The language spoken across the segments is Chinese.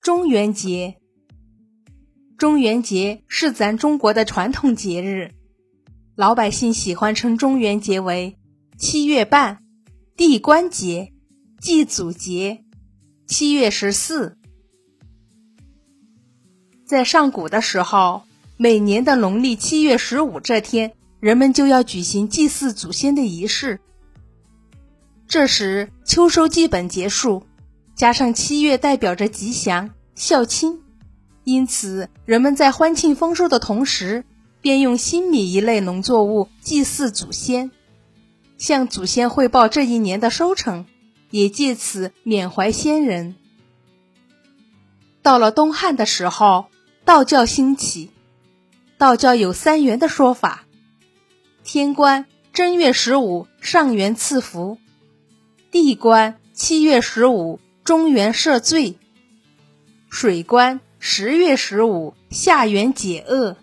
中元节，中元节是咱中国的传统节日，老百姓喜欢称中元节为七月半、地官节、祭祖节、七月十四。在上古的时候，每年的农历七月十五这天，人们就要举行祭祀祖先的仪式。这时，秋收基本结束。加上七月代表着吉祥孝亲，因此人们在欢庆丰收的同时，便用新米一类农作物祭祀祖先，向祖先汇报这一年的收成，也借此缅怀先人。到了东汉的时候，道教兴起，道教有三元的说法：天官正月十五上元赐福，地官七月十五。中元赦罪，水官十月十五下元解厄。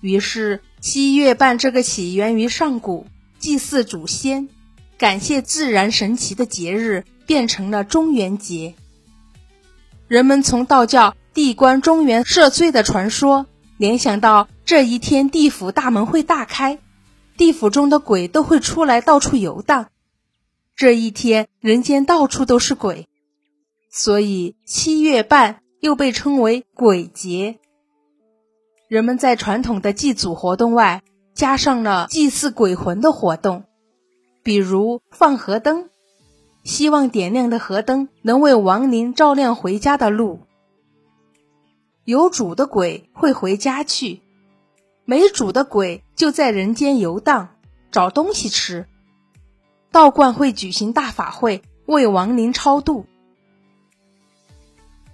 于是七月半这个起源于上古、祭祀祖先、感谢自然神奇的节日，变成了中元节。人们从道教地官中元赦罪的传说，联想到这一天地府大门会大开，地府中的鬼都会出来到处游荡。这一天，人间到处都是鬼。所以七月半又被称为鬼节。人们在传统的祭祖活动外，加上了祭祀鬼魂的活动，比如放河灯，希望点亮的河灯能为亡灵照亮回家的路。有主的鬼会回家去，没主的鬼就在人间游荡，找东西吃。道观会举行大法会，为亡灵超度。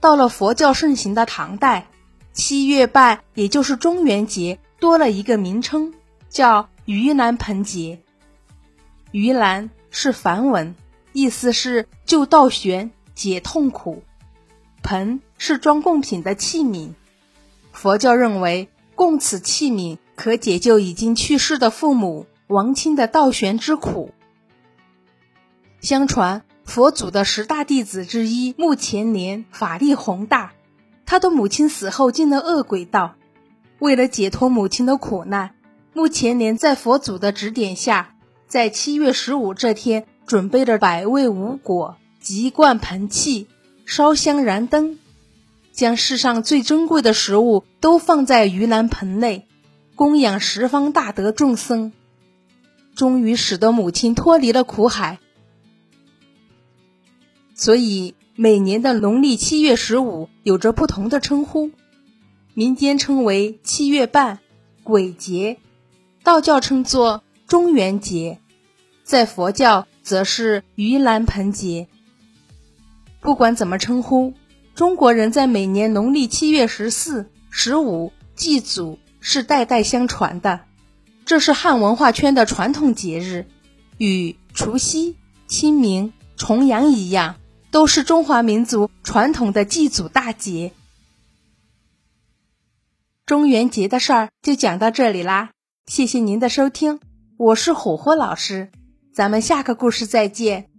到了佛教盛行的唐代，七月半也就是中元节多了一个名称，叫盂兰盆节。盂兰是梵文，意思是救倒悬、解痛苦。盆是装贡品的器皿，佛教认为供此器皿可解救已经去世的父母、亡亲的倒悬之苦。相传。佛祖的十大弟子之一目犍连法力宏大，他的母亲死后进了恶鬼道。为了解脱母亲的苦难，目犍连在佛祖的指点下，在七月十五这天准备了百味五果、极罐盆器、烧香燃灯，将世上最珍贵的食物都放在盂兰盆内，供养十方大德众僧，终于使得母亲脱离了苦海。所以，每年的农历七月十五有着不同的称呼，民间称为七月半、鬼节，道教称作中元节，在佛教则是盂兰盆节。不管怎么称呼，中国人在每年农历七月十四、十五祭祖是代代相传的，这是汉文化圈的传统节日，与除夕、清明、重阳一样。都是中华民族传统的祭祖大节。中元节的事儿就讲到这里啦，谢谢您的收听，我是火火老师，咱们下个故事再见。